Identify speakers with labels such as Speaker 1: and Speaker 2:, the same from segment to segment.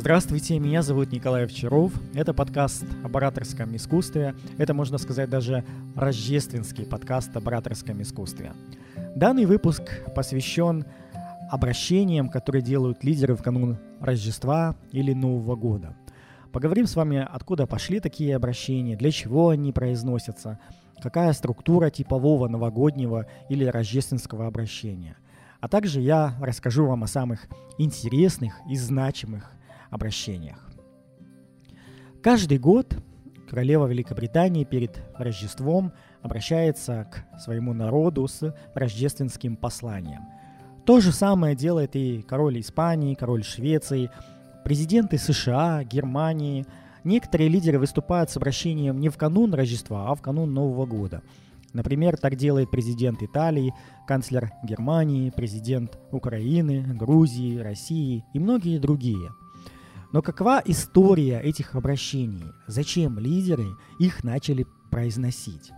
Speaker 1: Здравствуйте, меня зовут Николай Овчаров. Это подкаст об ораторском искусстве. Это, можно сказать, даже рождественский подкаст об ораторском искусстве. Данный выпуск посвящен обращениям, которые делают лидеры в канун Рождества или Нового года. Поговорим с вами, откуда пошли такие обращения, для чего они произносятся, какая структура типового новогоднего или рождественского обращения. А также я расскажу вам о самых интересных и значимых обращениях. Каждый год королева Великобритании перед Рождеством обращается к своему народу с рождественским посланием. То же самое делает и король Испании, король Швеции, президенты США, Германии. Некоторые лидеры выступают с обращением не в канун Рождества, а в канун Нового года. Например, так делает президент Италии, канцлер Германии, президент Украины, Грузии, России и многие другие – но какова история этих обращений? Зачем лидеры их начали произносить?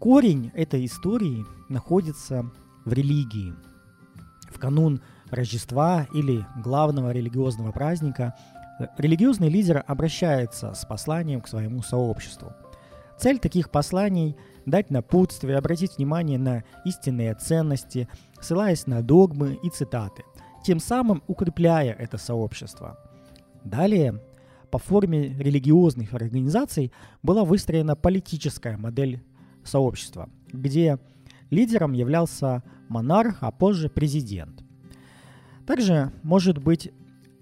Speaker 1: Корень этой истории находится в религии. В канун Рождества или главного религиозного праздника религиозный лидер обращается с посланием к своему сообществу. Цель таких посланий – дать напутствие, обратить внимание на истинные ценности, ссылаясь на догмы и цитаты – тем самым укрепляя это сообщество. Далее, по форме религиозных организаций была выстроена политическая модель сообщества, где лидером являлся монарх, а позже президент. Также может быть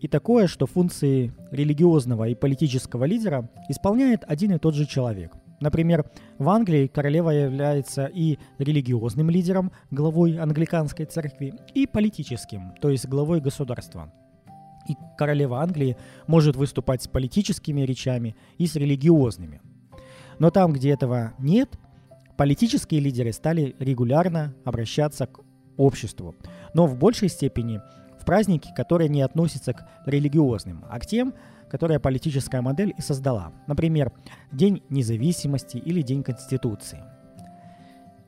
Speaker 1: и такое, что функции религиозного и политического лидера исполняет один и тот же человек. Например, в Англии королева является и религиозным лидером, главой англиканской церкви, и политическим, то есть главой государства. И королева Англии может выступать с политическими речами и с религиозными. Но там, где этого нет, политические лидеры стали регулярно обращаться к обществу, но в большей степени в праздники, которые не относятся к религиозным, а к тем, которые политическая модель и создала. Например, День независимости или День Конституции.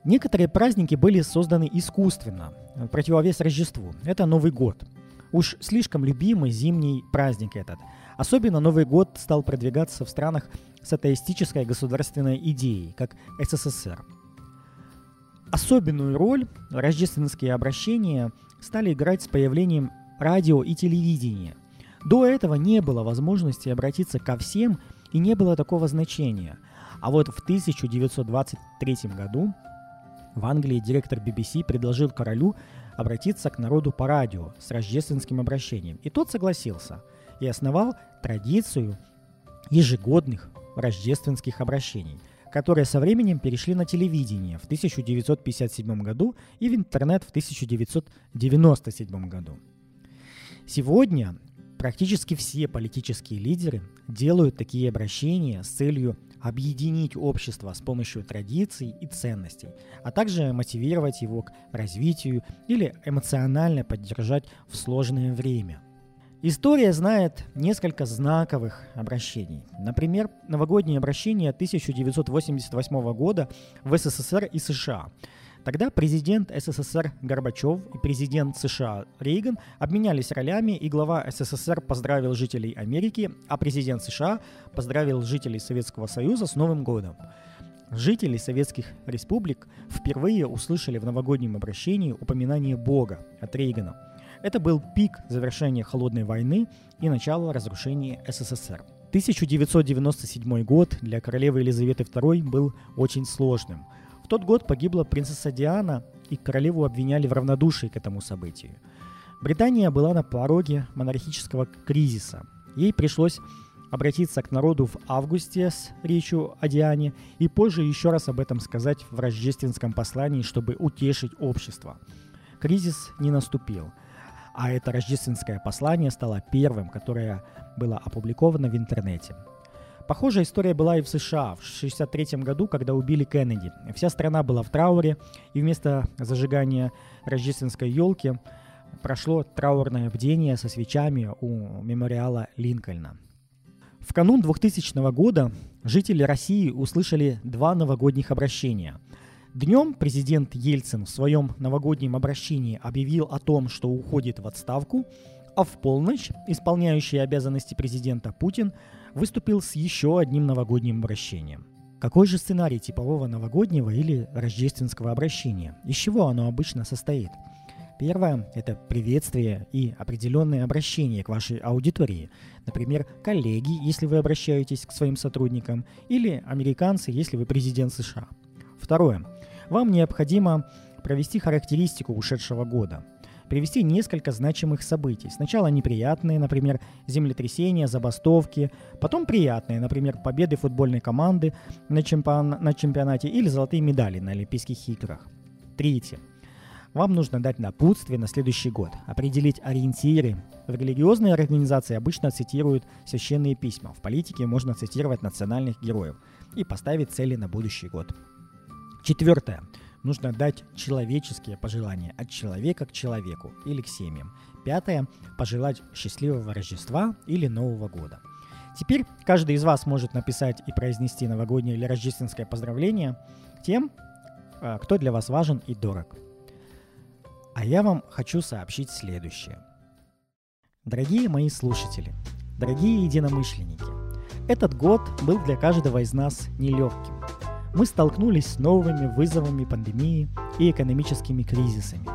Speaker 1: Некоторые праздники были созданы искусственно, в противовес Рождеству. Это Новый год. Уж слишком любимый зимний праздник этот. Особенно Новый год стал продвигаться в странах с атеистической государственной идеей, как СССР. Особенную роль рождественские обращения стали играть с появлением радио и телевидения – до этого не было возможности обратиться ко всем и не было такого значения. А вот в 1923 году в Англии директор BBC предложил королю обратиться к народу по радио с рождественским обращением. И тот согласился и основал традицию ежегодных рождественских обращений, которые со временем перешли на телевидение в 1957 году и в интернет в 1997 году. Сегодня Практически все политические лидеры делают такие обращения с целью объединить общество с помощью традиций и ценностей, а также мотивировать его к развитию или эмоционально поддержать в сложное время. История знает несколько знаковых обращений. Например, новогоднее обращение 1988 года в СССР и США – Тогда президент СССР Горбачев и президент США Рейган обменялись ролями, и глава СССР поздравил жителей Америки, а президент США поздравил жителей Советского Союза с Новым годом. Жители советских республик впервые услышали в новогоднем обращении упоминание Бога от Рейгана. Это был пик завершения Холодной войны и начала разрушения СССР. 1997 год для королевы Елизаветы II был очень сложным – в тот год погибла принцесса Диана, и королеву обвиняли в равнодушии к этому событию. Британия была на пороге монархического кризиса. Ей пришлось обратиться к народу в августе с речью о Диане и позже еще раз об этом сказать в рождественском послании, чтобы утешить общество. Кризис не наступил, а это рождественское послание стало первым, которое было опубликовано в интернете. Похожая история была и в США в 1963 году, когда убили Кеннеди. Вся страна была в трауре, и вместо зажигания рождественской елки прошло траурное бдение со свечами у мемориала Линкольна. В канун 2000 года жители России услышали два новогодних обращения. Днем президент Ельцин в своем новогоднем обращении объявил о том, что уходит в отставку, А в полночь исполняющий обязанности президента Путин выступил с еще одним новогодним обращением. Какой же сценарий типового новогоднего или рождественского обращения? Из чего оно обычно состоит? Первое – это приветствие и определенное обращение к вашей аудитории. Например, коллеги, если вы обращаетесь к своим сотрудникам, или американцы, если вы президент США. Второе. Вам необходимо провести характеристику ушедшего года привести несколько значимых событий. Сначала неприятные, например, землетрясения, забастовки, потом приятные, например, победы футбольной команды на, чемпион... на чемпионате или золотые медали на Олимпийских играх. Третье. Вам нужно дать напутствие на следующий год, определить ориентиры. В религиозной организации обычно цитируют священные письма, в политике можно цитировать национальных героев и поставить цели на будущий год. Четвертое. Нужно дать человеческие пожелания от человека к человеку или к семьям. Пятое. Пожелать счастливого Рождества или Нового года. Теперь каждый из вас может написать и произнести новогоднее или рождественское поздравление тем, а, кто для вас важен и дорог. А я вам хочу сообщить следующее. Дорогие мои слушатели, дорогие единомышленники, этот год был для каждого из нас нелегким. Мы столкнулись с новыми вызовами пандемии и экономическими кризисами.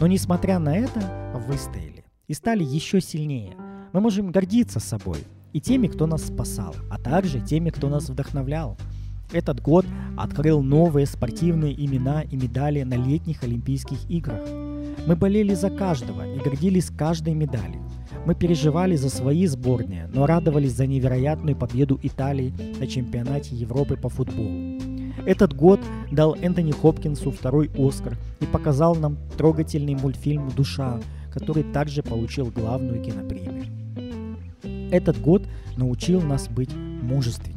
Speaker 1: Но несмотря на это, выстояли и стали еще сильнее. Мы можем гордиться собой и теми, кто нас спасал, а также теми, кто нас вдохновлял. Этот год открыл новые спортивные имена и медали на летних Олимпийских играх. Мы болели за каждого и гордились каждой медалью. Мы переживали за свои сборные, но радовались за невероятную победу Италии на чемпионате Европы по футболу. Этот год дал Энтони Хопкинсу второй Оскар и показал нам трогательный мультфильм «Душа», который также получил главную кинопремию. Этот год научил нас быть мужественней,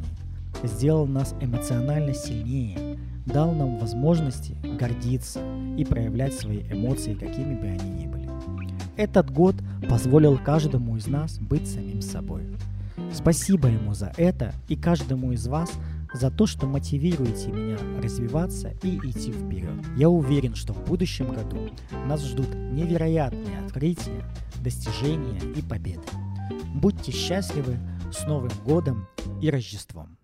Speaker 1: сделал нас эмоционально сильнее, дал нам возможности гордиться и проявлять свои эмоции, какими бы они ни были. Этот год позволил каждому из нас быть самим собой. Спасибо ему за это и каждому из вас за то, что мотивируете меня развиваться и идти вперед. Я уверен, что в будущем году нас ждут невероятные открытия, достижения и победы. Будьте счастливы с Новым годом и Рождеством!